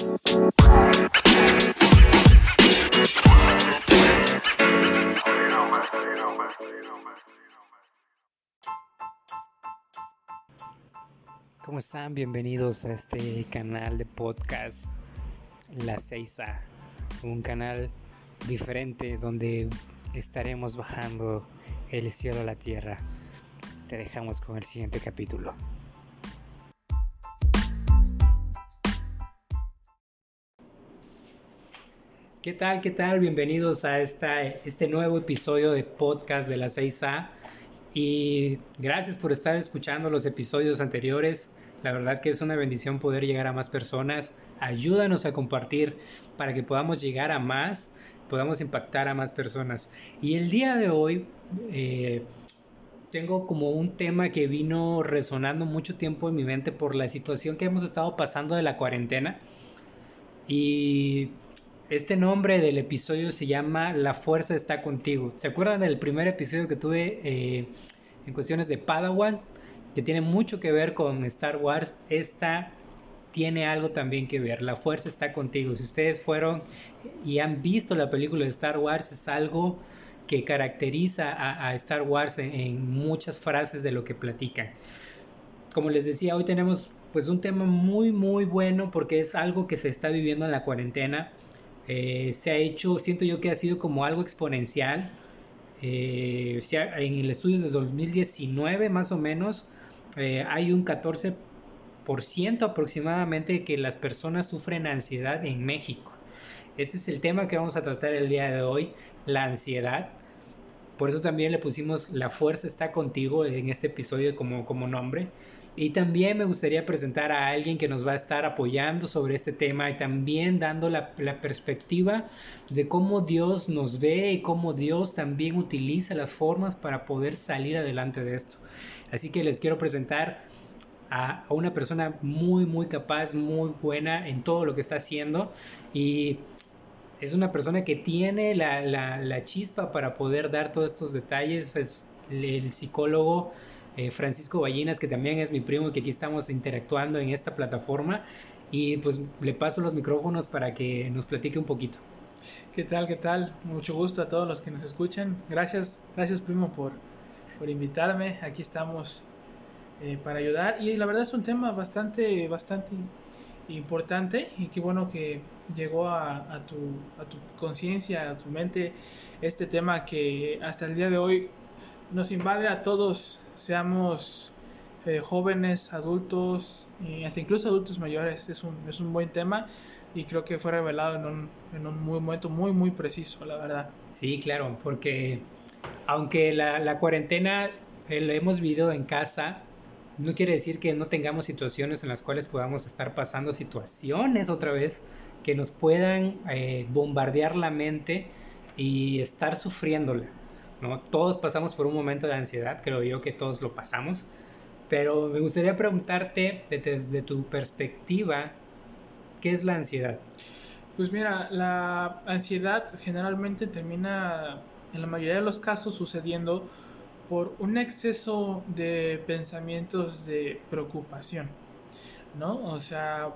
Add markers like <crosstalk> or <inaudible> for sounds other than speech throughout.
¿Cómo están? Bienvenidos a este canal de podcast La 6A, un canal diferente donde estaremos bajando el cielo a la tierra. Te dejamos con el siguiente capítulo. ¿Qué tal? ¿Qué tal? Bienvenidos a esta, este nuevo episodio de podcast de la 6A. Y gracias por estar escuchando los episodios anteriores. La verdad que es una bendición poder llegar a más personas. Ayúdanos a compartir para que podamos llegar a más, podamos impactar a más personas. Y el día de hoy eh, tengo como un tema que vino resonando mucho tiempo en mi mente por la situación que hemos estado pasando de la cuarentena. Y este nombre del episodio se llama La fuerza está contigo. ¿Se acuerdan del primer episodio que tuve eh, en cuestiones de Padawan? Que tiene mucho que ver con Star Wars. Esta tiene algo también que ver. La fuerza está contigo. Si ustedes fueron y han visto la película de Star Wars, es algo que caracteriza a, Star Wars en, en, muchas frases de lo que platican. Como les decía, hoy tenemos pues un tema muy muy bueno porque es algo que se está viviendo en la cuarentena eh, se ha hecho, siento yo que ha sido como algo exponencial. Eh, en el estudio de 2019 más o menos eh, hay un 14% aproximadamente que las personas sufren ansiedad en México. Este es el tema que vamos a tratar el día de hoy, la ansiedad. Por eso también le pusimos La fuerza está contigo en este episodio como, como nombre. Y también me gustaría presentar a alguien que nos va a estar apoyando sobre este tema y también dando la, perspectiva de cómo Dios nos ve y cómo Dios también utiliza las formas para poder salir adelante de esto. Así que les quiero presentar a, una persona muy, muy capaz, muy buena en todo lo que está haciendo y es una persona que tiene la, la chispa para poder dar todos estos detalles. Es el psicólogo eh, Francisco Ballinas, que también es mi primo y que aquí estamos interactuando en esta plataforma. Y pues le paso los micrófonos para que nos platique un poquito. ¿Qué tal? ¿Qué tal? Mucho gusto a todos los que nos escuchan. Gracias, gracias primo por, por invitarme. Aquí estamos eh, para ayudar. Y la verdad es un tema bastante, bastante importante y qué bueno que llegó a, a tu, a tu conciencia, a tu mente este tema que hasta el día de hoy nos invade a todos, seamos eh, jóvenes, adultos, y hasta incluso adultos mayores. Es un, es un buen tema y creo que fue revelado en un, en un muy, momento muy, muy preciso, la verdad. Sí, claro, porque aunque la, la cuarentena eh, lo hemos vivido en casa, no quiere decir que no tengamos situaciones en las cuales podamos estar pasando situaciones otra vez que nos puedan eh, bombardear la mente y estar sufriéndola. ¿No? Todos pasamos por un momento de ansiedad, creo yo que todos lo pasamos, pero me gustaría preguntarte desde tu perspectiva, ¿qué es la ansiedad? Pues mira, la ansiedad generalmente termina en la mayoría de los casos sucediendo por un exceso de pensamientos de preocupación, ¿no? O sea,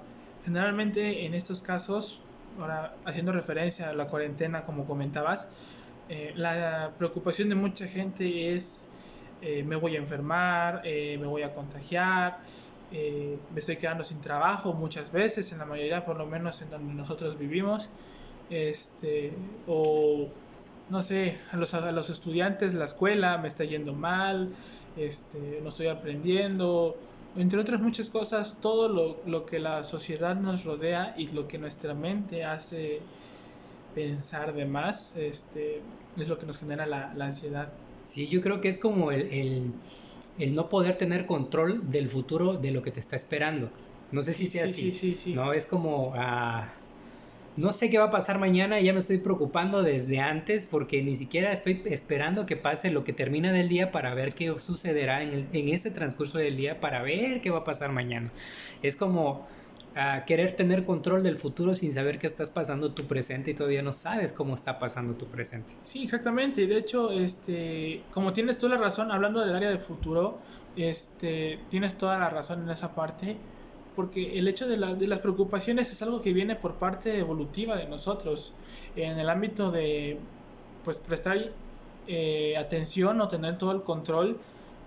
generalmente en estos casos, ahora haciendo referencia a la cuarentena como comentabas, eh, la preocupación de mucha gente es eh, me voy a enfermar, eh, me voy a contagiar, me estoy quedando sin trabajo muchas veces, en la mayoría por lo menos en donde nosotros vivimos, este, o no sé, a los, a los estudiantes, la escuela me está yendo mal, este, no estoy aprendiendo, entre otras muchas cosas, todo lo, lo que la sociedad nos rodea y lo que nuestra mente hace pensar de más, este, es lo que nos genera la, ansiedad. Sí, yo creo que es como el, no poder tener control del futuro de lo que te está esperando. No sé si sea así. Sí, sí, no, es como, ah, no sé qué va a pasar mañana y ya me estoy preocupando desde antes porque ni siquiera estoy esperando que pase lo que termina del día para ver qué sucederá en, el, en ese transcurso del día para ver qué va a pasar mañana. Es como a querer tener control del futuro sin saber qué estás pasando tu presente y todavía no sabes cómo está pasando tu presente. Sí, exactamente. De hecho, este, como tienes tú la razón, hablando del área del futuro, este, tienes toda la razón en esa parte, porque el hecho de, de las preocupaciones es algo que viene por parte evolutiva de nosotros, en el ámbito de pues prestar eh, atención o tener todo el control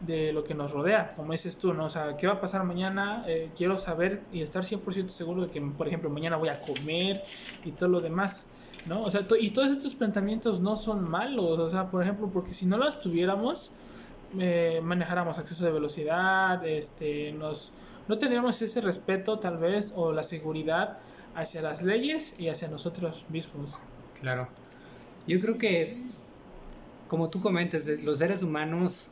de lo que nos rodea, como dices tú, ¿no? O sea, ¿qué va a pasar mañana? Eh, quiero saber y estar 100% seguro de que, por ejemplo, mañana voy a comer y todo lo demás, ¿no? O sea, y todos estos planteamientos no son malos, o sea, por ejemplo, porque si no los tuviéramos, eh, manejáramos acceso de velocidad, este, nos, no tendríamos ese respeto tal vez o la seguridad hacia las leyes y hacia nosotros mismos. Claro. Yo creo que, como tú comentas, los seres humanos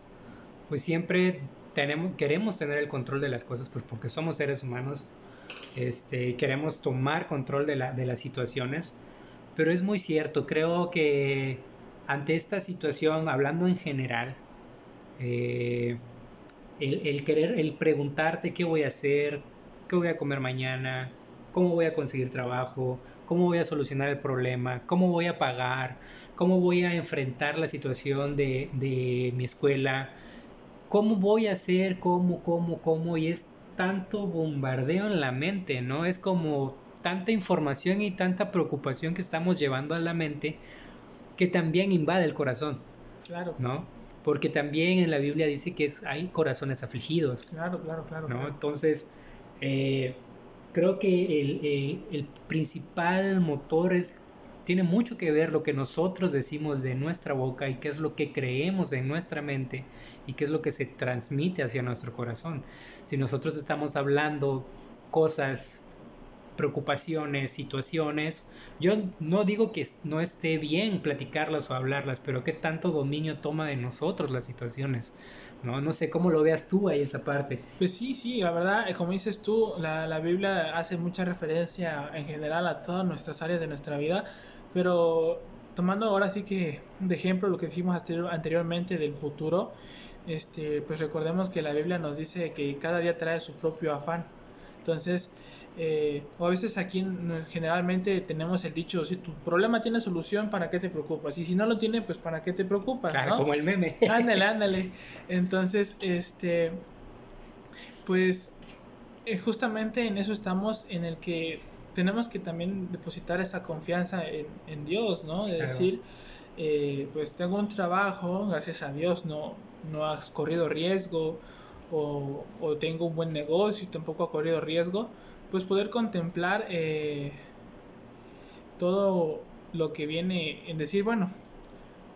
pues siempre tenemos, queremos tener el control de las cosas, pues porque somos seres humanos, este, queremos tomar control de, la, de las situaciones, pero es muy cierto, creo que ante esta situación, hablando en general, eh, el, el, querer, el preguntarte qué voy a hacer, qué voy a comer mañana, cómo voy a conseguir trabajo, cómo voy a solucionar el problema, cómo voy a pagar, cómo voy a enfrentar la situación de, de mi escuela, ¿cómo voy a hacer? ¿Cómo, cómo, cómo? Y es tanto bombardeo en la mente, ¿no? Es como tanta información y tanta preocupación que estamos llevando a la mente que también invade el corazón. Claro. ¿No? Porque también en la Biblia dice que es, hay corazones afligidos. Claro, claro, claro. ¿no? Entonces, eh, creo que el, el, el, principal motor es tiene mucho que ver lo que nosotros decimos de nuestra boca y qué es lo que creemos en nuestra mente y qué es lo que se transmite hacia nuestro corazón. Si nosotros estamos hablando cosas, preocupaciones, situaciones, yo no digo que no esté bien platicarlas o hablarlas, pero qué tanto dominio toma de nosotros las situaciones. No, no sé cómo lo veas tú ahí esa parte. Pues sí, sí, la verdad, como dices tú, la, la Biblia hace mucha referencia en general a todas nuestras áreas de nuestra vida pero tomando ahora sí que de ejemplo lo que dijimos anteriormente del futuro, este, pues recordemos que la Biblia nos dice que cada día trae su propio afán. Entonces, eh, o a veces aquí generalmente tenemos el dicho, si tu problema tiene solución, ¿para qué te preocupas? Y si no lo tiene, pues ¿para qué te preocupas? Claro, como el meme. <laughs> Ándale, ándale. Entonces, este, pues eh, justamente en eso estamos, en el que tenemos que también depositar esa confianza en, Dios, ¿no? De decir, eh, pues tengo un trabajo, gracias a Dios no, no has corrido riesgo, o, tengo un buen negocio y tampoco ha corrido riesgo, pues poder contemplar eh, todo lo que viene en decir, bueno,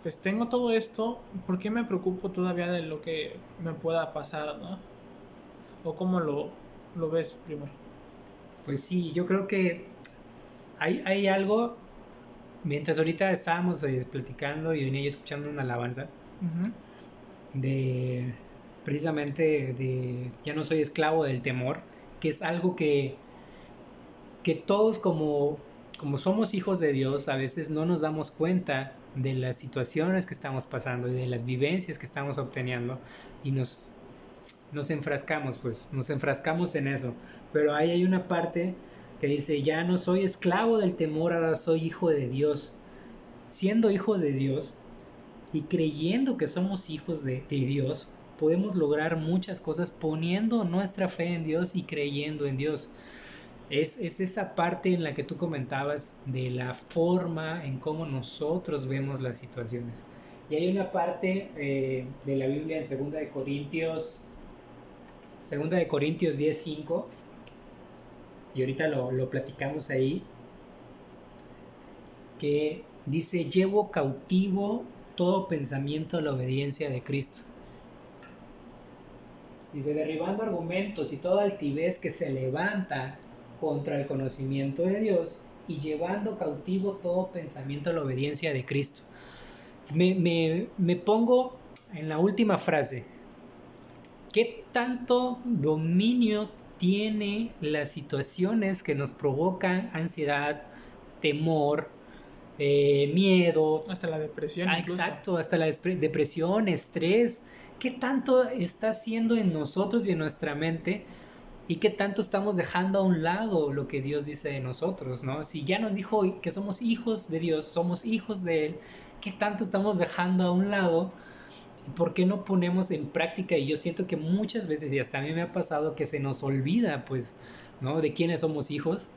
pues tengo todo esto, ¿por qué me preocupo todavía de lo que me pueda pasar, ¿no? ¿O cómo lo, lo ves primero? Pues sí, yo creo que hay, hay algo, mientras ahorita estábamos eh, platicando y venía yo escuchando una alabanza, de precisamente de ya no soy esclavo del temor, que es algo que, que todos como, como somos hijos de Dios a veces no nos damos cuenta de las situaciones que estamos pasando y de las vivencias que estamos obteniendo y nos, nos enfrascamos, pues, nos enfrascamos en eso. Pero ahí hay una parte que dice, ya no soy esclavo del temor, ahora soy hijo de Dios. Siendo hijo de Dios y creyendo que somos hijos de, Dios, podemos lograr muchas cosas poniendo nuestra fe en Dios y creyendo en Dios. Es, es, esa parte en la que tú comentabas de la forma en cómo nosotros vemos las situaciones. Y hay una parte eh, de la Biblia en 2 de Corintios, 2 de Corintios 10:5 y ahorita lo, lo platicamos ahí, que dice, llevo cautivo todo pensamiento a la obediencia de Cristo. Dice, derribando argumentos y toda altivez que se levanta contra el conocimiento de Dios y llevando cautivo todo pensamiento a la obediencia de Cristo. Me, me, me pongo en la última frase. ¿Qué tanto dominio tiene las situaciones que nos provocan ansiedad, temor, eh, miedo. Hasta la depresión. Ah, exacto, hasta la depresión, estrés. ¿Qué tanto está haciendo en nosotros y en nuestra mente? ¿Y qué tanto estamos dejando a un lado lo que Dios dice de nosotros? ¿no? Si ya nos dijo que somos hijos de Dios, somos hijos de Él, ¿qué tanto estamos dejando a un lado? ¿Por qué no ponemos en práctica? Y yo siento que muchas veces, y hasta a mí me ha pasado, que se nos olvida, pues, ¿no? De quiénes somos hijos,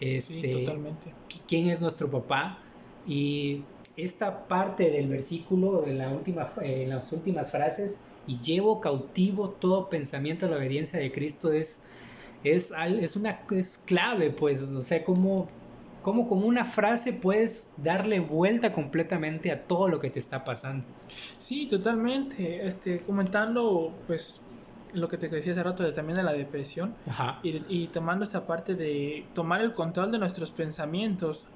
este, totalmente. quién es nuestro papá y esta parte del versículo en, la última, en las últimas frases y llevo cautivo todo pensamiento a la obediencia de Cristo es, es, es una es clave, pues, o sea, como cómo como una frase puedes darle vuelta completamente a todo lo que te está pasando. Sí, totalmente. Este, comentando, pues, lo que te decía hace rato de, también de la depresión Y, y, tomando esta parte de tomar el control de nuestros pensamientos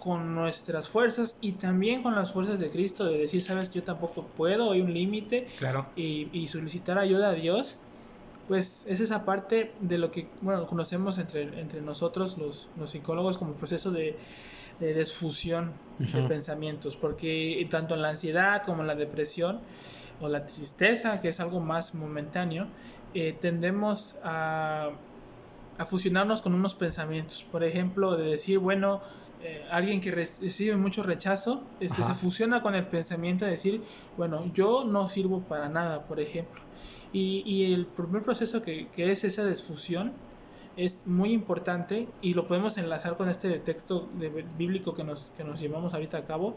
con nuestras fuerzas y también con las fuerzas de Cristo de decir sabes yo tampoco puedo hay un límite claro. y, y, solicitar ayuda a Dios pues es esa parte de lo que bueno, conocemos entre, entre nosotros los, los psicólogos como proceso de, de desfusión de pensamientos, porque tanto en la ansiedad como en la depresión o la tristeza, que es algo más momentáneo, eh, tendemos a, a, fusionarnos con unos pensamientos. Por ejemplo, de decir, bueno, eh, alguien que recibe mucho rechazo, este, se fusiona con el pensamiento de decir, bueno, yo no sirvo para nada, por ejemplo. Y, y el primer proceso que, que, es esa desfusión es muy importante y lo podemos enlazar con este texto bíblico que nos, que nos llevamos ahorita a cabo,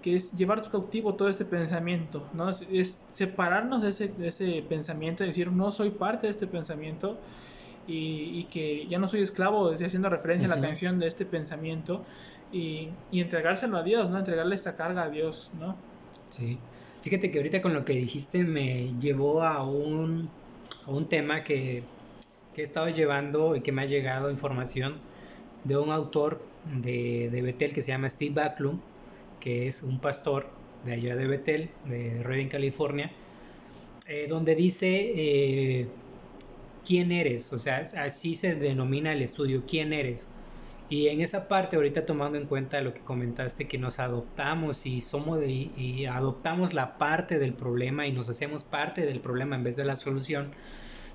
que es llevar cautivo todo este pensamiento, ¿no? Es, separarnos de ese, de ese pensamiento, decir, no soy parte de este pensamiento y, y que ya no soy esclavo, estoy haciendo referencia a la canción de este pensamiento y, y entregárselo a Dios, ¿no? Entregarle esta carga a Dios, ¿no? Sí. Fíjate que ahorita con lo que dijiste me llevó a un, a un tema que, que, he estado llevando y que me ha llegado información de un autor de, de Betel que se llama Steve Backlund, que es un pastor de allá de Betel, de Redding, California, eh, donde dice eh, quién eres, o sea, así se denomina el estudio, quién eres. Y en esa parte, ahorita tomando en cuenta lo que comentaste, que nos adoptamos y somos y, adoptamos la parte del problema y nos hacemos parte del problema en vez de la solución,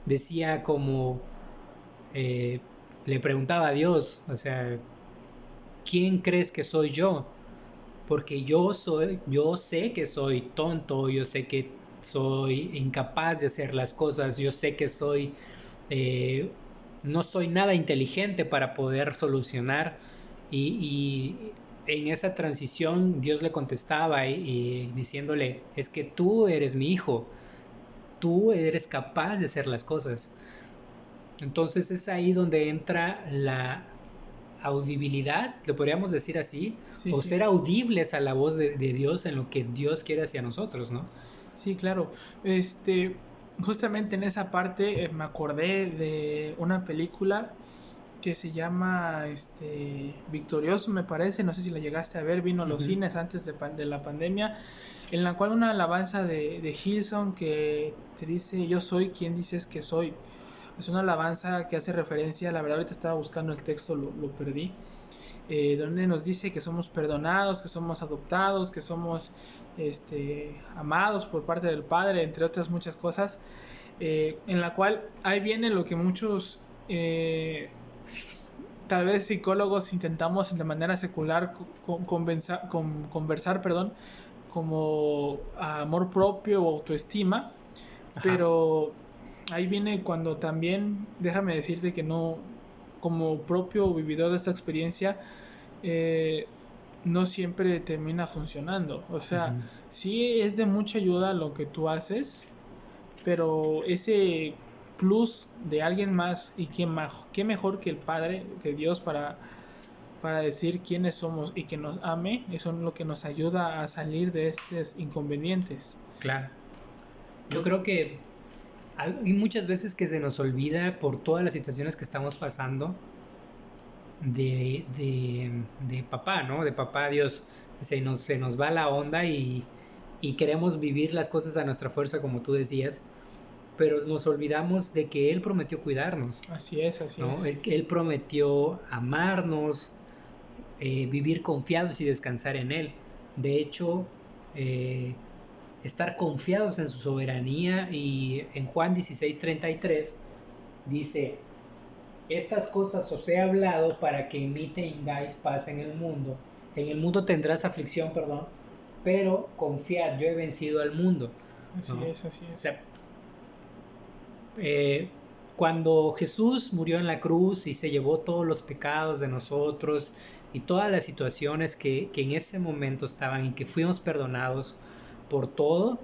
decía como eh, le preguntaba a Dios, o sea, ¿quién crees que soy yo? Porque yo soy, yo sé que soy tonto, yo sé que soy incapaz de hacer las cosas, yo sé que soy eh, no soy nada inteligente para poder solucionar y, en esa transición Dios le contestaba y, diciéndole, es que tú eres mi hijo, tú eres capaz de hacer las cosas. Entonces es ahí donde entra la audibilidad, lo podríamos decir así, o ser audibles a la voz de, de, Dios en lo que Dios quiere hacia nosotros, ¿no? Sí, claro. Este, justamente en esa parte eh, me acordé de una película que se llama este Victorioso me parece, no sé si la llegaste a ver, vino a los cines antes de, de, la pandemia, en la cual una alabanza de, de Hilson que te dice yo soy quien dices que soy. Es una alabanza que hace referencia, la verdad ahorita estaba buscando el texto, lo, lo perdí, eh, donde nos dice que somos perdonados, que somos adoptados, que somos este, amados por parte del Padre, entre otras muchas cosas, eh, en la cual ahí viene lo que muchos, eh, tal vez psicólogos, intentamos de manera secular con, conversar, perdón, como amor propio o autoestima, pero ahí viene cuando también, déjame decirte que no, como propio vividor de esta experiencia, eh, no siempre termina funcionando. O sea, sí es de mucha ayuda lo que tú haces, pero ese plus de alguien más y quién más, qué mejor que el Padre, que Dios para para decir quiénes somos y que nos ame, eso es lo que nos ayuda a salir de estos inconvenientes. Claro. Yo creo que hay muchas veces que se nos olvida por todas las situaciones que estamos pasando de, de, papá, ¿no? De papá Dios. Se nos, se nos va la onda y, y queremos vivir las cosas a nuestra fuerza, como tú decías, pero nos olvidamos de que Él prometió cuidarnos. Así es, así es. Él, él prometió amarnos, eh, vivir confiados y descansar en Él. De hecho, eh, estar confiados en su soberanía y en Juan 16:33 dice, estas cosas os he hablado para que imite y tengáis paz en el mundo. En el mundo tendrás aflicción, perdón, pero confiad, yo he vencido al mundo. Así es, así es. Eh, cuando Jesús murió en la cruz y se llevó todos los pecados de nosotros y todas las situaciones que, que en ese momento estaban y que fuimos perdonados por todo,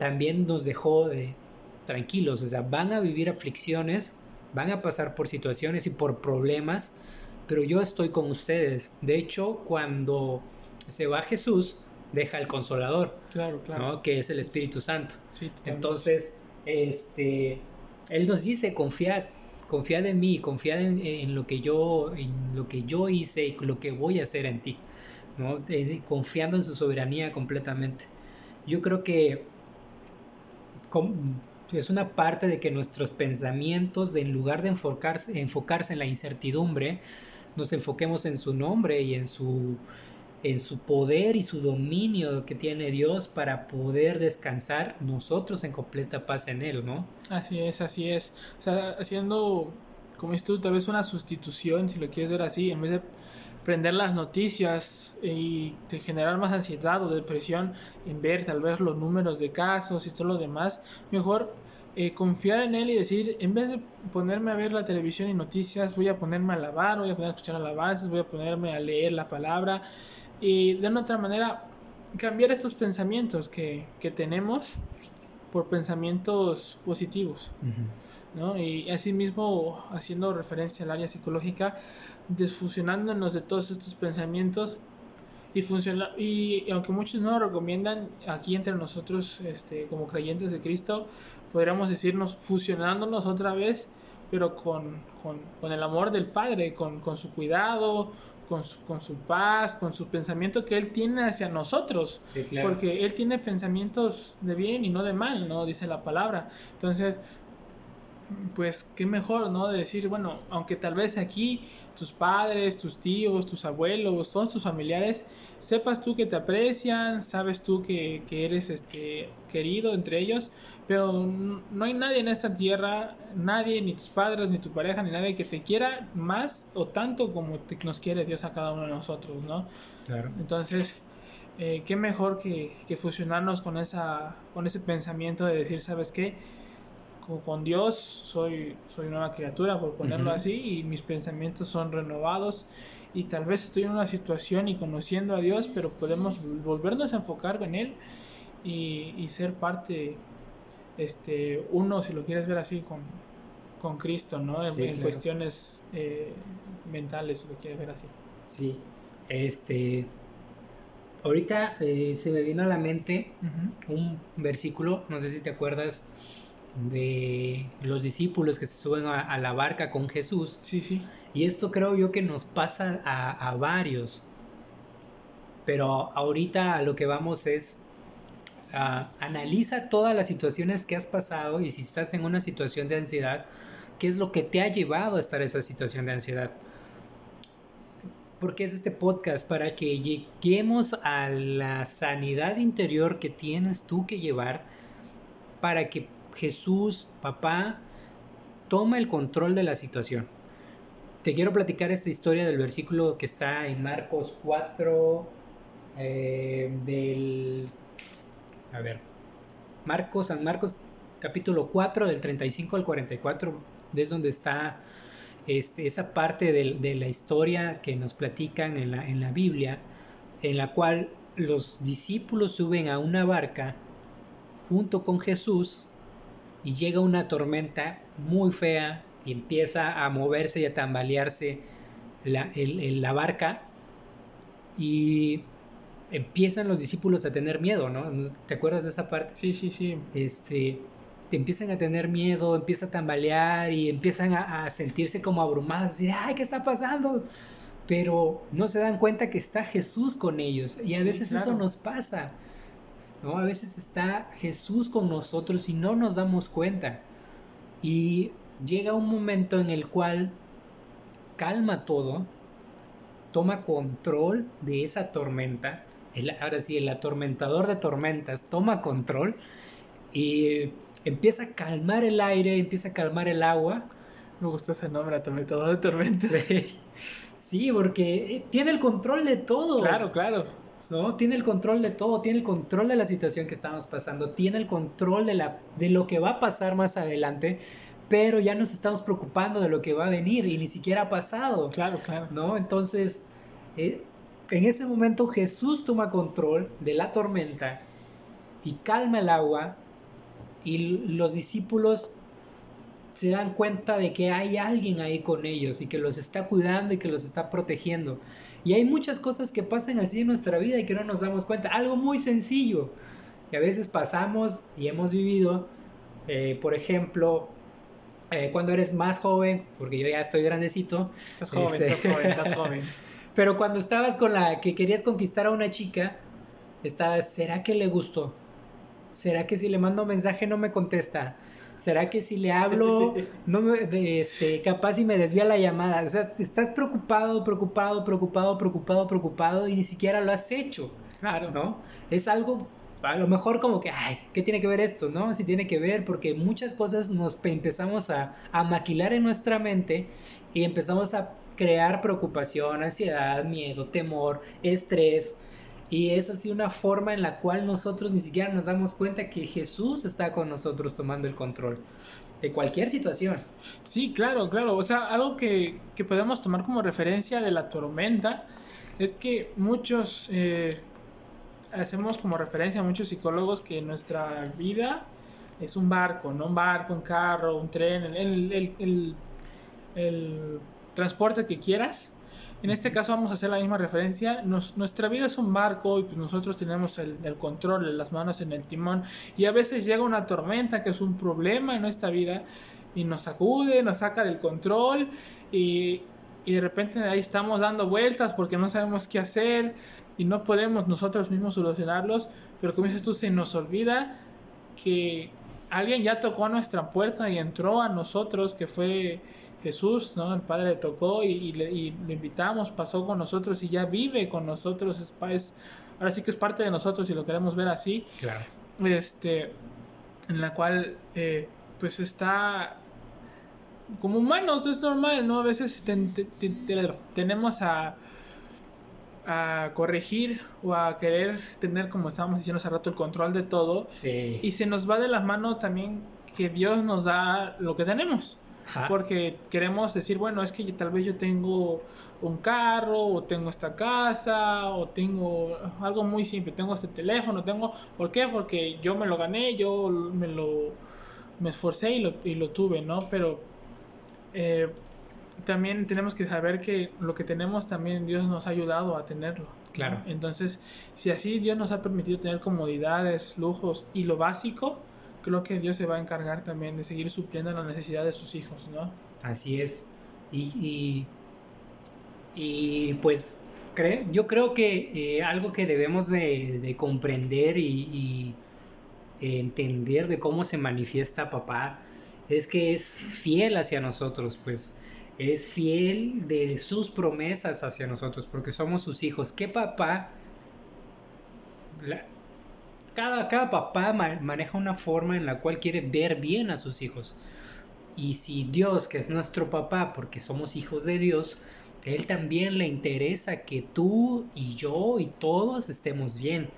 también nos dejó de tranquilos, o sea, van a vivir aflicciones, van a pasar por situaciones y por problemas, pero yo estoy con ustedes. De hecho, cuando se va Jesús, deja el consolador, Claro, claro. ¿no? que es el Espíritu Santo. Sí. Entonces, este, Él nos dice, confiad, confiad en mí, confiad en, en lo que yo, en lo que yo hice y lo que voy a hacer en ti, ¿no? Eh, confiando en su soberanía completamente. Yo creo que es una parte de que nuestros pensamientos, de, en lugar de enfocarse, enfocarse en la incertidumbre, nos enfoquemos en su nombre y en su, en su poder y su dominio que tiene Dios para poder descansar nosotros en completa paz en Él, ¿no? Así es, así es. O sea, haciendo, como dices tú, tal vez una sustitución, si lo quieres ver así, en vez de prender las noticias y de generar más ansiedad o depresión en ver tal vez los números de casos y todo lo demás, mejor eh, confiar en él y decir, en vez de ponerme a ver la televisión y noticias, voy a ponerme a alabar, voy a poner a escuchar alabanzas, voy a ponerme a leer la palabra y de una otra manera cambiar estos pensamientos que, que tenemos por pensamientos positivos. ¿no? Y asimismo, haciendo referencia al área psicológica, desfusionándonos de todos estos pensamientos y funciona y aunque muchos no lo recomiendan, aquí entre nosotros, este, como creyentes de Cristo, podríamos decirnos fusionándonos otra vez, pero con, con, con el amor del Padre, con, con su cuidado, con su, con su paz, con su pensamiento que Él tiene hacia nosotros. Sí, claro. Porque Él tiene pensamientos de bien y no de mal, ¿no? Dice la palabra. Entonces, pues qué mejor, ¿no? De decir, bueno, aunque tal vez aquí tus padres, tus tíos, tus abuelos, todos tus familiares, sepas tú que te aprecian, sabes tú que, que eres este querido entre ellos, pero no hay nadie en esta tierra, nadie, ni tus padres, ni tu pareja, ni nadie que te quiera más o tanto como te- nos quiere Dios a cada uno de nosotros, ¿no? Claro. Entonces, eh, qué mejor que, que fusionarnos con, esa, con ese pensamiento de decir, ¿sabes qué? Con, con Dios soy, soy nueva criatura, por ponerlo así, y mis pensamientos son renovados. Y tal vez estoy en una situación y conociendo a Dios, pero podemos volvernos a enfocar en Él y, y ser parte, este, uno, si lo quieres ver así, con, con Cristo, ¿no? En, Sí, en claro. cuestiones eh, mentales, si lo quieres ver así. Sí. Este. Ahorita eh, se me vino a la mente un versículo, no sé si te acuerdas, de los discípulos que se suben a, a la barca con Jesús. Sí, sí. Y esto creo yo que nos pasa a, a varios. Pero ahorita a lo que vamos es, ah, analiza todas las situaciones que has pasado y si estás en una situación de ansiedad, ¿qué es lo que te ha llevado a estar en esa situación de ansiedad? Porque es este podcast para que lleguemos a la sanidad interior que tienes tú que llevar para que Jesús, papá, tome el control de la situación. Te quiero platicar esta historia del versículo que está en Marcos 4, eh, del... A ver, Marcos, San Marcos capítulo 4 del 35 al 44, es donde está este, esa parte del- de, la historia que nos platican en la, en la Biblia, en la cual los discípulos suben a una barca junto con Jesús y llega una tormenta muy fea y empieza a moverse y a tambalearse la, el- el- la barca y empiezan los discípulos a tener miedo, ¿no? ¿Te acuerdas de esa parte? Sí, sí, sí. Este, te empiezan a tener miedo, empieza a tambalear y empiezan a, a sentirse como abrumados, decir, ay, ¿qué está pasando? Pero no se dan cuenta que está Jesús con ellos y a Sí, veces eso nos pasa, ¿no? A veces está Jesús con nosotros y no nos damos cuenta. Y llega un momento en el cual calma todo, toma control de esa tormenta. El- ahora sí, el atormentador de tormentas toma control y empieza a calmar el aire, empieza a calmar el agua. Me gusta ese nombre, atormentador de tormentas. <laughs> Sí, porque tiene el control de todo. Claro, claro. ¿No? Tiene el control de todo, tiene el control de la situación que estamos pasando, tiene el control de, la, de lo que va a pasar más adelante, pero ya nos estamos preocupando de lo que va a venir y ni siquiera ha pasado. Claro, claro. ¿No? Entonces, eh, en ese momento Jesús toma control de la tormenta y calma el agua y los discípulos se dan cuenta de que hay alguien ahí con ellos y que los está cuidando y que los está protegiendo. Y hay muchas cosas que pasan así en nuestra vida y que no nos damos cuenta. Algo muy sencillo que a veces pasamos y hemos vivido, eh, por ejemplo, eh, cuando eres más joven, porque yo ya estoy grandecito. Estás joven, estás este, joven, estás <laughs> joven. Pero cuando estabas con la que querías conquistar a una chica, estabas, ¿será que le gustó? ¿Será que si le mando mensaje no me contesta? ¿Será que si le hablo, <laughs> no me, este, capaz y me desvía la llamada? O sea, estás preocupado, preocupado, preocupado, preocupado, preocupado y ni siquiera lo has hecho. Claro. ¿No? Es algo, a lo mejor como que, ay, ¿qué tiene que ver esto? ¿No? Sí tiene que ver porque muchas cosas nos empezamos a, a maquilar en nuestra mente y empezamos a crear preocupación, ansiedad, miedo, temor, estrés. Y es así una forma en la cual nosotros ni siquiera nos damos cuenta que Jesús está con nosotros tomando el control de cualquier situación. Sí, claro, claro. O sea, algo que, que podemos tomar como referencia de la tormenta es que muchos eh, hacemos como referencia a muchos psicólogos que nuestra vida es un barco, ¿no? Un barco, un carro, un tren, el, el, el, el transporte que quieras. En este caso vamos a hacer la misma referencia. nuestra vida es un barco y pues nosotros tenemos el, control, las manos en el timón. Y a veces llega una tormenta que es un problema en nuestra vida y nos sacude, nos saca del control y, y de repente ahí estamos dando vueltas porque no sabemos qué hacer y no podemos nosotros mismos solucionarlos. Pero como dices tú, se nos olvida que alguien ya tocó a nuestra puerta y entró a nosotros, que fue Jesús, ¿no? El Padre le tocó y, le, invitamos, pasó con nosotros y ya vive con nosotros. Es, ahora sí que es parte de nosotros y lo queremos ver así. Claro. Este, en la cual, eh, pues está como humanos, es normal, ¿no? A veces tenemos a, a corregir o a querer tener, como estábamos diciendo hace rato, el control de todo. Sí. Y se nos va de las manos también que Dios nos da lo que tenemos. Porque queremos decir, bueno, es que tal vez yo tengo un carro, o tengo esta casa, o tengo algo muy simple, tengo este teléfono, tengo... ¿Por qué? Porque yo me lo gané, yo me lo... me esforcé y lo, y lo tuve, ¿no? Pero eh, también tenemos que saber que lo que tenemos también Dios nos ha ayudado a tenerlo. Claro. Entonces, si así Dios nos ha permitido tener comodidades, lujos y lo básico, creo que Dios se va a encargar también de seguir supliendo la necesidad de sus hijos, ¿no? Así es. Y, y, pues yo creo que eh, algo que debemos de, comprender y, entender de cómo se manifiesta papá es que es fiel hacia nosotros, pues es fiel de sus promesas hacia nosotros, porque somos sus hijos. ¿Qué papá? Cada, papá maneja una forma en la cual quiere ver bien a sus hijos. Y si Dios, que es nuestro papá, porque somos hijos de Dios, Él también le interesa que tú y yo y todos estemos bien.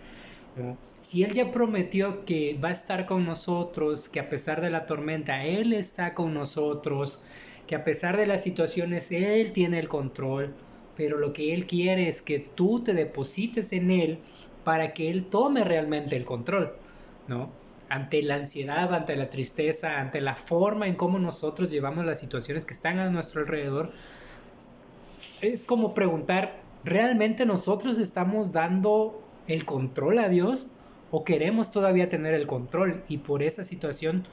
Si Él ya prometió que va a estar con nosotros, que a pesar de la tormenta, Él está con nosotros, que a pesar de las situaciones, Él tiene el control, pero lo que Él quiere es que tú te deposites en Él para que Él tome realmente el control, ¿no? Ante la ansiedad, ante la tristeza, ante la forma en cómo nosotros llevamos las situaciones que están a nuestro alrededor, es como preguntar, ¿realmente nosotros estamos dando el control a Dios o queremos todavía tener el control y por esa situación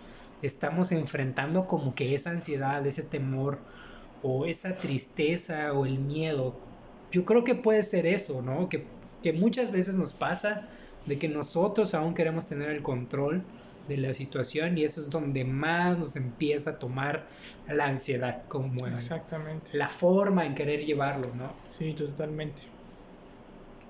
estamos enfrentando como que esa ansiedad, ese temor o esa tristeza o el miedo? Yo creo que puede ser eso, ¿no? Que que muchas veces nos pasa de que nosotros aún queremos tener el control de la situación y eso es donde más nos empieza a tomar la ansiedad como Exactamente. la forma en querer llevarlo, ¿no? Sí, totalmente.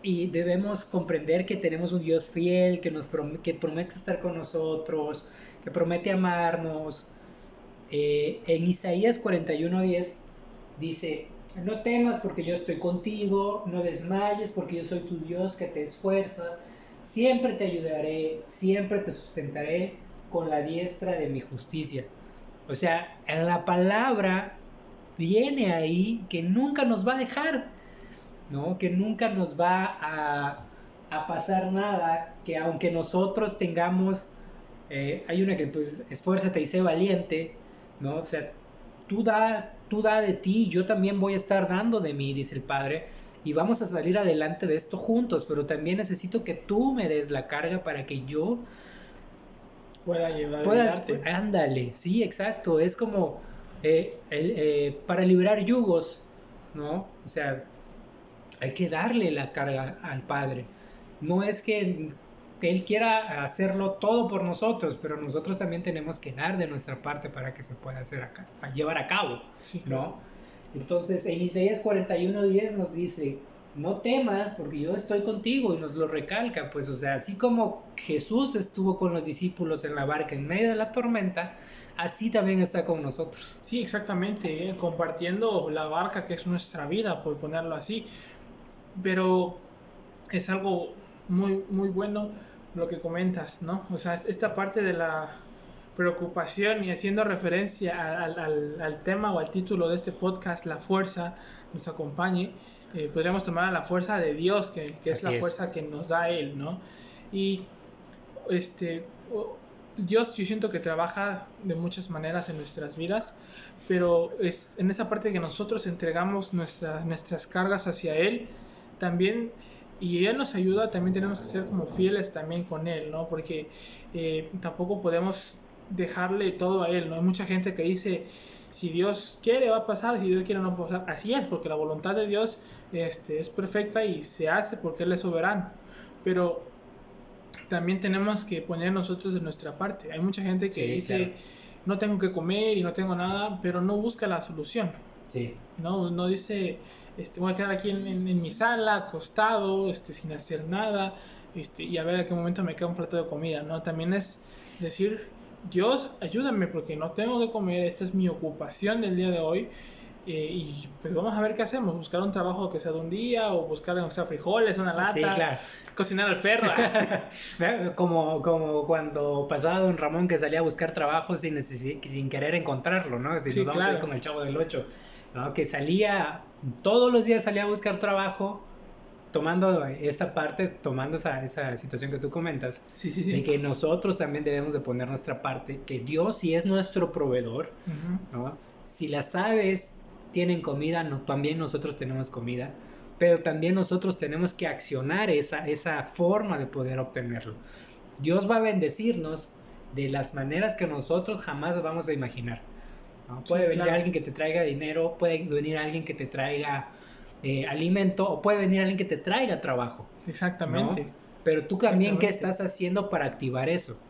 Y debemos comprender que tenemos un Dios fiel, que, nos que promete estar con nosotros, que promete amarnos. Eh, en Isaías 41:10 dice, no temas porque yo estoy contigo, no desmayes porque yo soy tu Dios que te esfuerza, siempre te ayudaré, siempre te sustentaré con la diestra de mi justicia. O sea, en la palabra viene ahí que nunca nos va a dejar, ¿no? Que nunca nos va a, a pasar nada, que aunque nosotros tengamos, eh, hay una que pues esfuérzate y sé valiente, ¿no? O sea, tú da, tú da de ti, yo también voy a estar dando de mí, dice el Padre, y vamos a salir adelante de esto juntos, pero también necesito que tú me des la carga para que yo pueda llevar puedas, ándale, sí, exacto, es como eh, eh, para liberar yugos, ¿no? O sea, hay que darle la carga al Padre. No es que, Él quiera hacerlo todo por nosotros, pero nosotros también tenemos que dar de nuestra parte para que se pueda hacer acá, llevar a cabo, ¿no? Entonces, en Isaías 41:10 nos dice, no temas porque yo estoy contigo y nos lo recalca, pues o sea, así como Jesús estuvo con los discípulos en la barca en medio de la tormenta, así también está con nosotros. Sí, exactamente, ¿eh? compartiendo la barca que es nuestra vida, por ponerlo así. Pero es algo muy, muy bueno lo que comentas, ¿no? O sea, esta parte de la preocupación y haciendo referencia al, al, tema o al título de este podcast, La fuerza nos acompañe, eh, podríamos tomar a la fuerza de Dios, que, que es la fuerza que nos da Él, ¿no? Y este, Dios yo siento que trabaja de muchas maneras en nuestras vidas, pero es en esa parte que nosotros entregamos nuestras cargas hacia Él, también, y Él nos ayuda, también tenemos que ser como fieles también con Él, ¿no? Porque eh, tampoco podemos dejarle todo a Él, ¿no? Hay mucha gente que dice, si Dios quiere va a pasar, si Dios quiere no va a pasar. Así es, porque la voluntad de Dios este, es perfecta y se hace porque Él es soberano. Pero también tenemos que poner nosotros de nuestra parte. Hay mucha gente que dice, no tengo que comer y no tengo nada, pero no busca la solución. Sí. No, no dice, este, voy a quedar aquí en, mi sala, acostado, este, sin hacer nada, este, y a ver a qué momento me queda un plato de comida, ¿no? También es decir, Dios, ayúdame porque no tengo que comer, esta es mi ocupación del día de hoy, eh, y pues vamos a ver qué hacemos, buscar un trabajo que sea de un día o buscar o sea, frijoles, una lata, cocinar al perro. <laughs> como, como cuando pasaba don Ramón que salía a buscar trabajo sin, sin querer encontrarlo, ¿no? Si nos vamos como el chavo del 8, ¿no? que salía, todos los días salía a buscar trabajo tomando esta parte, tomando esa, esa situación que tú comentas, de que nosotros también debemos de poner nuestra parte, que Dios sí es nuestro proveedor, ¿no? Si las aves tienen comida, no, también nosotros tenemos comida, pero también nosotros tenemos que accionar esa, esa forma de poder obtenerlo. Dios va a bendecirnos de las maneras que nosotros jamás vamos a imaginar. Puede venir alguien que te traiga dinero, puede venir alguien que te traiga eh, alimento o puede venir alguien que te traiga trabajo. Exactamente. Pero tú también, ¿qué estás haciendo para activar eso?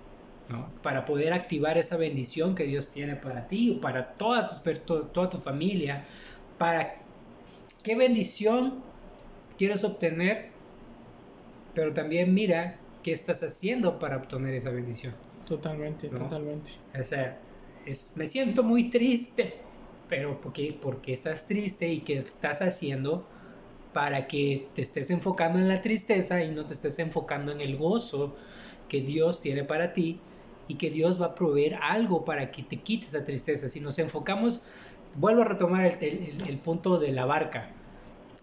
Para poder activar esa bendición que Dios tiene para ti o para toda tu, toda tu familia. Para qué bendición quieres obtener, pero también mira qué estás haciendo para obtener esa bendición. Totalmente, totalmente. O sea, es, me siento muy triste, pero porque, porque estás triste y qué estás haciendo para que te estés enfocando en la tristeza y no te estés enfocando en el gozo que Dios tiene para ti y que Dios va a proveer algo para que te quites esa tristeza. Si nos enfocamos, vuelvo a retomar el, punto de la barca.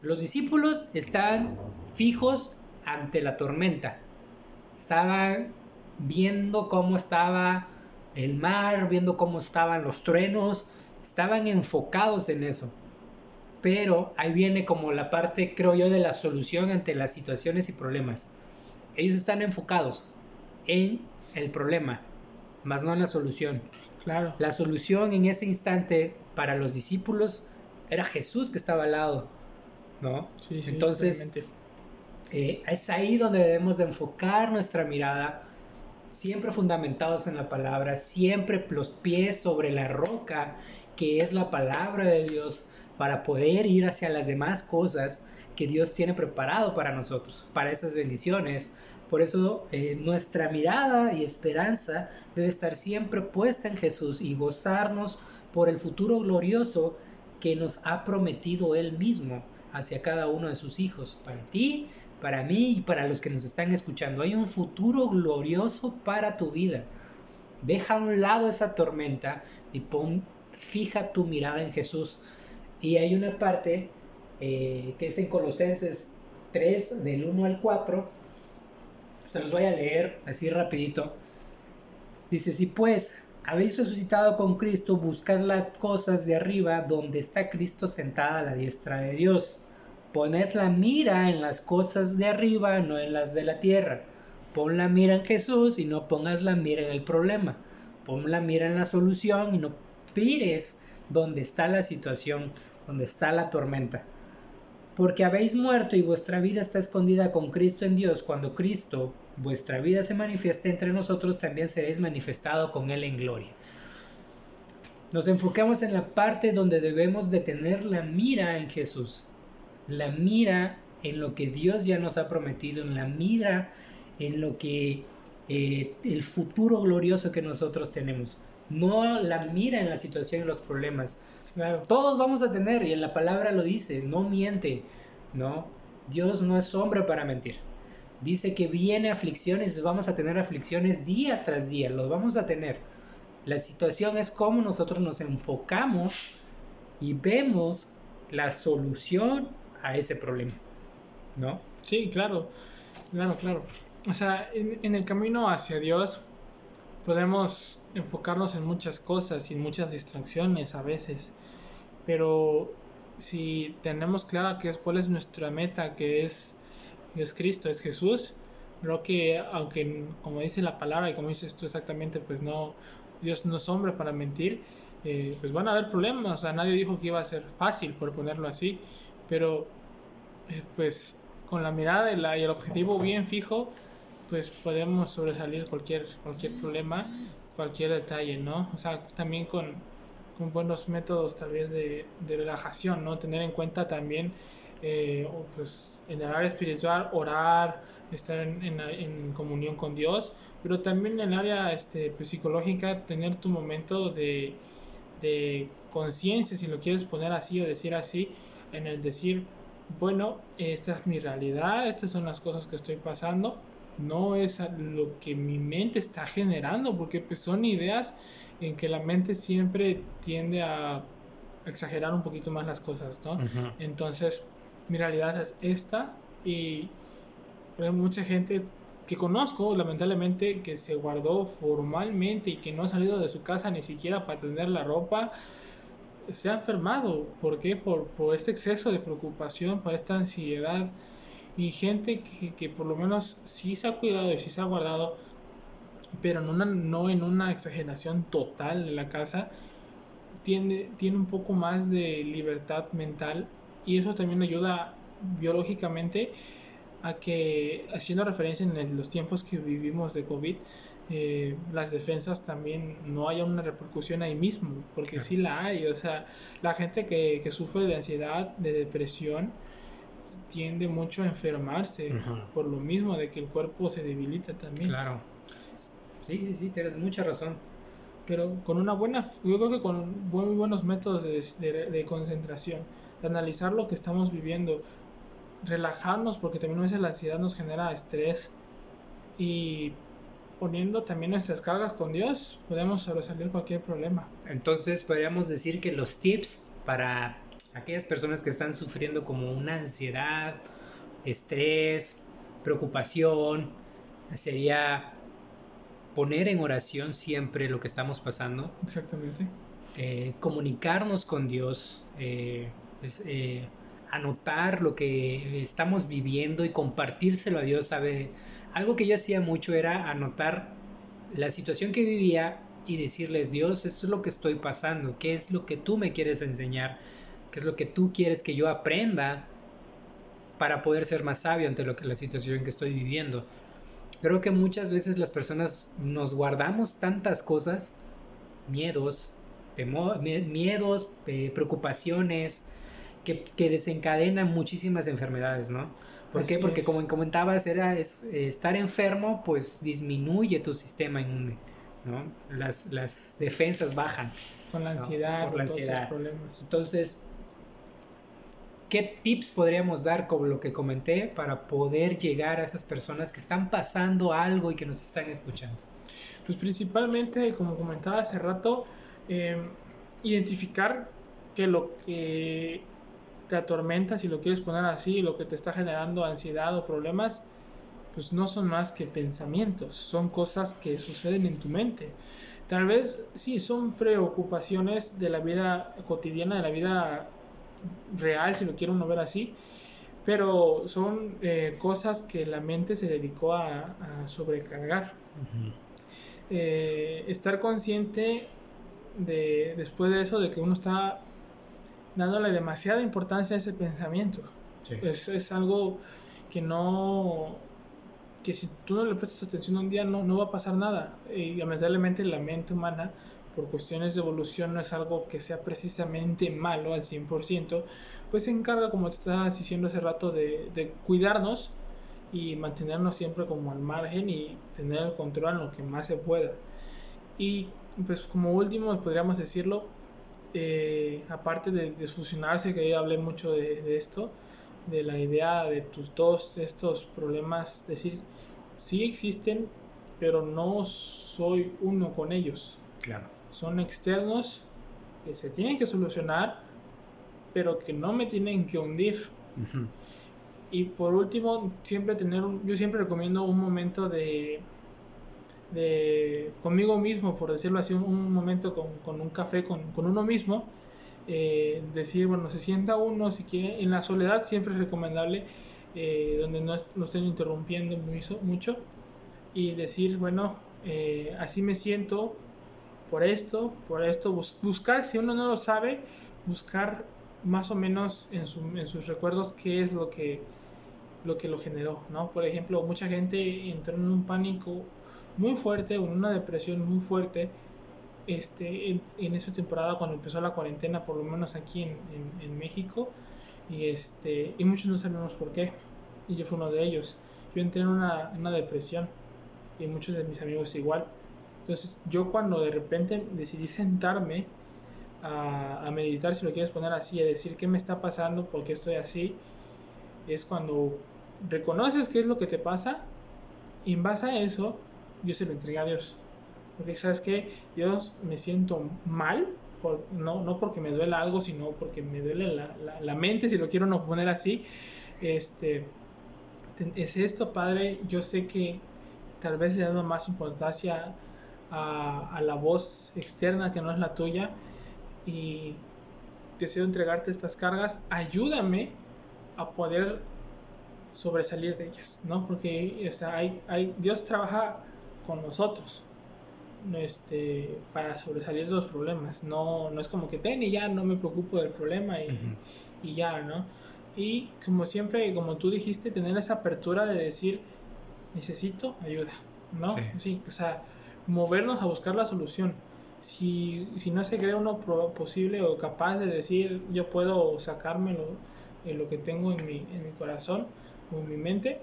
Los discípulos están fijos ante la tormenta. Estaban viendo cómo estaba el mar, viendo cómo estaban los truenos, estaban enfocados en eso. Pero ahí viene como la parte, creo yo, de la solución ante las situaciones y problemas. Ellos están enfocados en el problema, más no en la solución. Claro. La solución en ese instante para los discípulos era Jesús que estaba al lado, ¿no? Sí, Entonces, eh, es ahí donde debemos de enfocar nuestra mirada, siempre fundamentados en la palabra, siempre los pies sobre la roca, que es la palabra de Dios, para poder ir hacia las demás cosas que Dios tiene preparado para nosotros, para esas bendiciones, por eso eh, nuestra mirada y esperanza debe estar siempre puesta en Jesús y gozarnos por el futuro glorioso que nos ha prometido Él mismo hacia cada uno de sus hijos, para ti, para mí y para los que nos están escuchando. Hay un futuro glorioso para tu vida. Deja a un lado esa tormenta y pon, fija tu mirada en Jesús. Y hay una parte eh, que es en Colosenses 3, del 1 al 4. Se los voy a leer así rapidito. Dice, si pues habéis resucitado con Cristo, buscad las cosas de arriba donde está Cristo sentada a la diestra de Dios. Poned la mira en las cosas de arriba, no en las de la tierra. Pon la mira en Jesús y no pongas la mira en el problema. Pon la mira en la solución y no pires donde está la situación, donde está la tormenta. Porque habéis muerto y vuestra vida está escondida con Cristo en Dios. Cuando Cristo, vuestra vida, se manifieste entre nosotros, también seréis manifestado con Él en gloria. Nos enfocamos en la parte donde debemos de tener la mira en Jesús la mira en lo que Dios ya nos ha prometido, en la mira en lo que eh, el futuro glorioso que nosotros tenemos. No la mira en la situación y los problemas. Claro, todos vamos a tener, y en la palabra lo dice, no miente, ¿no? Dios no es hombre para mentir. Dice que viene aflicciones, vamos a tener aflicciones día tras día, los vamos a tener. La situación es cómo nosotros nos enfocamos y vemos la solución a ese problema, ¿no? Sí, claro, claro, claro. O sea, en, el camino hacia Dios podemos enfocarnos en muchas cosas y muchas distracciones a veces, pero si tenemos clara que es, cuál es nuestra meta, que es, es Cristo, es Jesús, creo que aunque como dice la palabra y como dices tú exactamente, pues no, Dios no es hombre para mentir, eh, pues van a haber problemas, o sea, nadie dijo que iba a ser fácil, por ponerlo así, pero eh, pues con la mirada y, la, y, el objetivo bien fijo, pues podemos sobresalir cualquier, cualquier problema, cualquier detalle, ¿no? O sea, también con, con buenos métodos tal vez de, de, relajación, ¿no? Tener en cuenta también, eh, pues en el área espiritual, orar, estar en, en, comunión con Dios, pero también en el área este, pues, psicológica, tener tu momento de, de conciencia, si lo quieres poner así o decir así, en el decir, bueno, esta es mi realidad, estas son las cosas que estoy pasando, no es lo que mi mente está generando, porque pues son ideas en que la mente siempre tiende a exagerar un poquito más las cosas, ¿no? Entonces, mi realidad es esta y hay mucha gente que conozco, lamentablemente, que se guardó formalmente y que no ha salido de su casa ni siquiera para tener la ropa, se ha enfermado. ¿Por qué? Por, por este exceso de preocupación, por esta ansiedad. Y gente que, que, por lo menos sí se ha cuidado y sí se ha guardado, pero no, no en una exageración total de la casa, tiene, tiene un poco más de libertad mental y eso también ayuda biológicamente a que, haciendo referencia en los tiempos que vivimos de COVID, eh, las defensas también no haya una repercusión ahí mismo, porque sí la hay, o sea, la gente que, que sufre de ansiedad, de depresión, tiende mucho a enfermarse por lo mismo de que el cuerpo se debilita también. Claro. Sí, sí, sí, tienes mucha razón. Pero con una buena, yo creo que con muy buenos métodos de, de, de concentración, de analizar lo que estamos viviendo, relajarnos, porque también a veces la ansiedad nos genera estrés y poniendo también nuestras cargas con Dios, podemos sobresalir cualquier problema. Entonces podríamos decir que los tips para aquellas personas que están sufriendo como una ansiedad, estrés, preocupación, sería poner en oración siempre lo que estamos pasando. Exactamente. Eh, comunicarnos con Dios, eh, eh, anotar lo que estamos viviendo y compartírselo a Dios, sabe algo que yo hacía mucho era anotar la situación que vivía y decirles, Dios, esto es lo que estoy pasando, qué es lo que tú me quieres enseñar, qué es lo que tú quieres que yo aprenda para poder ser más sabio ante lo que la situación que estoy viviendo. Creo que muchas veces las personas nos guardamos tantas cosas, miedos, temor, miedos, eh, preocupaciones, que, que desencadenan muchísimas enfermedades, ¿no? ¿Por qué? Porque como comentabas, era es, eh, estar enfermo, pues disminuye tu sistema inmune, ¿no? Las, las defensas bajan. Con la ansiedad, por la ansiedad. Entonces, ¿qué tips podríamos dar, como lo que comenté, para poder llegar a esas personas que están pasando algo y que nos están escuchando? Pues principalmente, como comentaba hace rato, em, identificar que lo que te atormenta, si lo quieres poner así, lo que te está generando ansiedad o problemas, pues no son más que pensamientos, son cosas que suceden en tu mente. Tal vez sí, son preocupaciones de la vida cotidiana, de la vida real, si lo quiere uno ver así, pero son eh, cosas que la mente se dedicó a, sobrecargar. Eh, estar consciente de, después de eso, de que uno está dándole demasiada importancia a ese pensamiento. Es, es, algo que no, que si tú no le prestas atención un día no, no va a pasar nada. Y lamentablemente la mente humana, por cuestiones de evolución, no es algo que sea precisamente malo al 100%, pues se encarga, como te estabas diciendo hace rato, de, de cuidarnos y mantenernos siempre como al margen y tener el control en lo que más se pueda. Y pues como último podríamos decirlo, eh, aparte de disfusionarse, que yo hablé mucho de, de, esto, de la idea de tus todos estos problemas, decir, sí existen, pero no soy uno con ellos. Claro. Son externos que se tienen que solucionar, pero que no me tienen que hundir. Y por último, siempre tener, yo siempre recomiendo un momento de, de conmigo mismo, por decirlo así, un, momento con, con, un café con, con uno mismo. Eh, decir, bueno, se sienta uno, si quiere, en la soledad siempre es recomendable, eh, donde no, lo estén interrumpiendo mucho, y decir, bueno, eh, así me siento por esto, por esto, buscar, si uno no lo sabe, buscar más o menos en, su, en sus recuerdos qué es lo que lo que lo generó, ¿no? Por ejemplo, mucha gente entró en un pánico muy fuerte en una depresión muy fuerte este, en, en, esa temporada cuando empezó la cuarentena, por lo menos aquí en, en, México, y, este, y muchos no sabemos por qué, y yo fui uno de ellos. Yo entré en una, una depresión y muchos de mis amigos igual. Entonces yo cuando de repente decidí sentarme a, a, meditar, si lo quieres poner así, a decir qué me está pasando, por qué estoy así, es cuando reconoces qué es lo que te pasa y en base a eso yo se lo entregué a Dios. Porque sabes que Dios me siento mal, por, no, no porque me duela algo, sino porque me duele la, la, la, mente, si lo quiero no poner así. Este, es esto, Padre, yo sé que tal vez le dado más importancia a, a la voz externa que no es la tuya y deseo entregarte estas cargas, ayúdame a poder sobresalir de ellas, ¿no? Porque o sea, hay, hay, Dios trabaja con nosotros este, para sobresalir de los problemas, no, no es como que ten y ya no me preocupo del problema y, y ya, ¿no? Y como siempre, como tú dijiste, tener esa apertura de decir, necesito ayuda, ¿no? Sí, sí o sea, movernos a buscar la solución. Si, si no se cree uno posible o capaz de decir, yo puedo sacármelo en lo que tengo en mi, en mi corazón o en mi mente,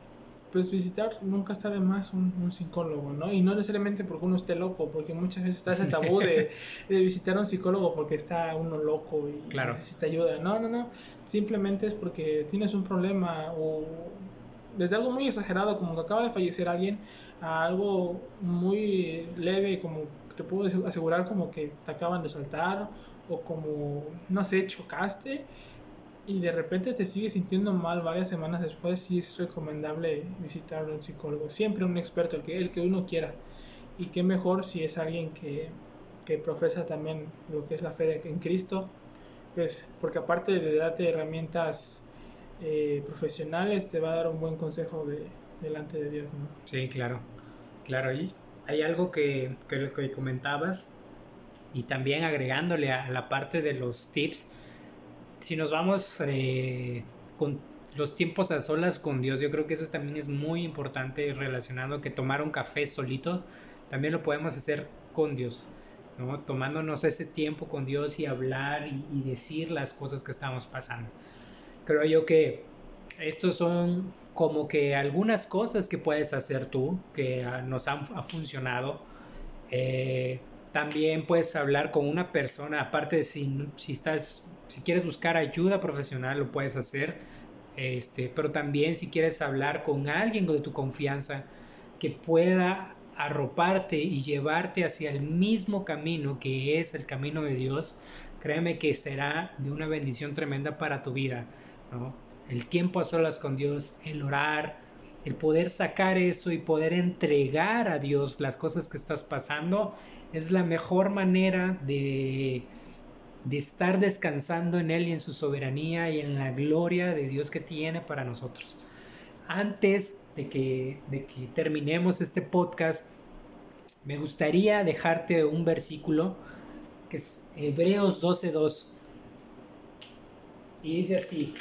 pues visitar nunca está de más un, un, psicólogo, ¿no? Y no necesariamente porque uno esté loco, porque muchas veces está ese tabú de, <laughs> de visitar a un psicólogo porque está uno loco y claro. necesita ayuda. No, no, no. Simplemente es porque tienes un problema o desde algo muy exagerado como que acaba de fallecer alguien a algo muy leve como te puedo asegurar como que te acaban de saltar o como, no sé, chocaste y de repente te sigues sintiendo mal varias semanas después, sí es recomendable visitar a un psicólogo. Siempre un experto, el que, el que uno quiera. Y qué mejor si es alguien que, que profesa también lo que es la fe en Cristo. Pues, porque aparte de darte herramientas eh, profesionales, te va a dar un buen consejo de, delante de Dios. ¿no? Sí, claro. Claro, y hay algo que, que, que comentabas y también agregándole a la parte de los tips si nos vamos eh, con los tiempos a solas con Dios, yo creo que eso también es muy importante relacionado que tomar un café solito, también lo podemos hacer con Dios, ¿no? tomándonos ese tiempo con Dios y hablar y, y decir las cosas que estamos pasando. Creo yo que estos son como que algunas cosas que puedes hacer tú que nos han ha funcionado. Eh, también puedes hablar con una persona, aparte si, si estás si quieres buscar ayuda profesional lo puedes hacer, este, pero también si quieres hablar con alguien de tu confianza que pueda arroparte y llevarte hacia el mismo camino que es el camino de Dios, créeme que será de una bendición tremenda para tu vida. El tiempo a solas con Dios, el orar, el poder sacar eso y poder entregar a Dios las cosas que estás pasando, es la mejor manera de, de estar descansando en Él y en su soberanía y en la gloria de Dios que tiene para nosotros. Antes de que, de que terminemos este podcast, me gustaría dejarte un versículo que es Hebreos 12.2. Y dice así,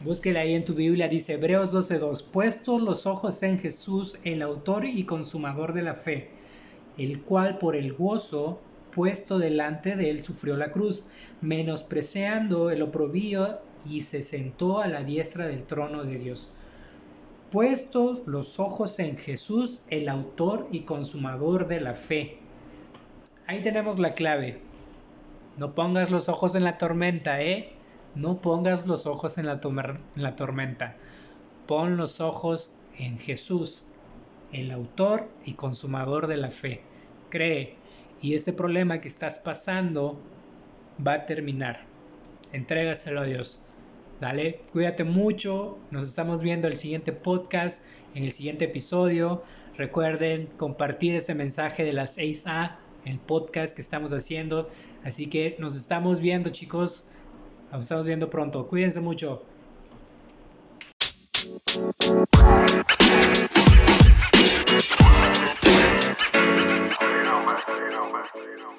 búsquela ahí en tu Biblia, dice Hebreos 12.2, puestos los ojos en Jesús, el autor y consumador de la fe, el cual por el gozo puesto delante de él sufrió la cruz, menospreciando el oprobio y se sentó a la diestra del trono de Dios. Puestos los ojos en Jesús, el autor y consumador de la fe. Ahí tenemos la clave. No pongas los ojos en la tormenta, ¿eh? No pongas los ojos en la, en la tormenta. Pon los ojos en Jesús, el autor y consumador de la fe. Cree, y este problema que estás pasando va a terminar. Entrégaselo a Dios. Dale, cuídate mucho. Nos estamos viendo en el siguiente podcast, en el siguiente episodio. Recuerden compartir este mensaje de las 6A, el podcast que estamos haciendo. Así que nos estamos viendo, chicos. Nos estamos viendo pronto. Cuídense mucho. you know.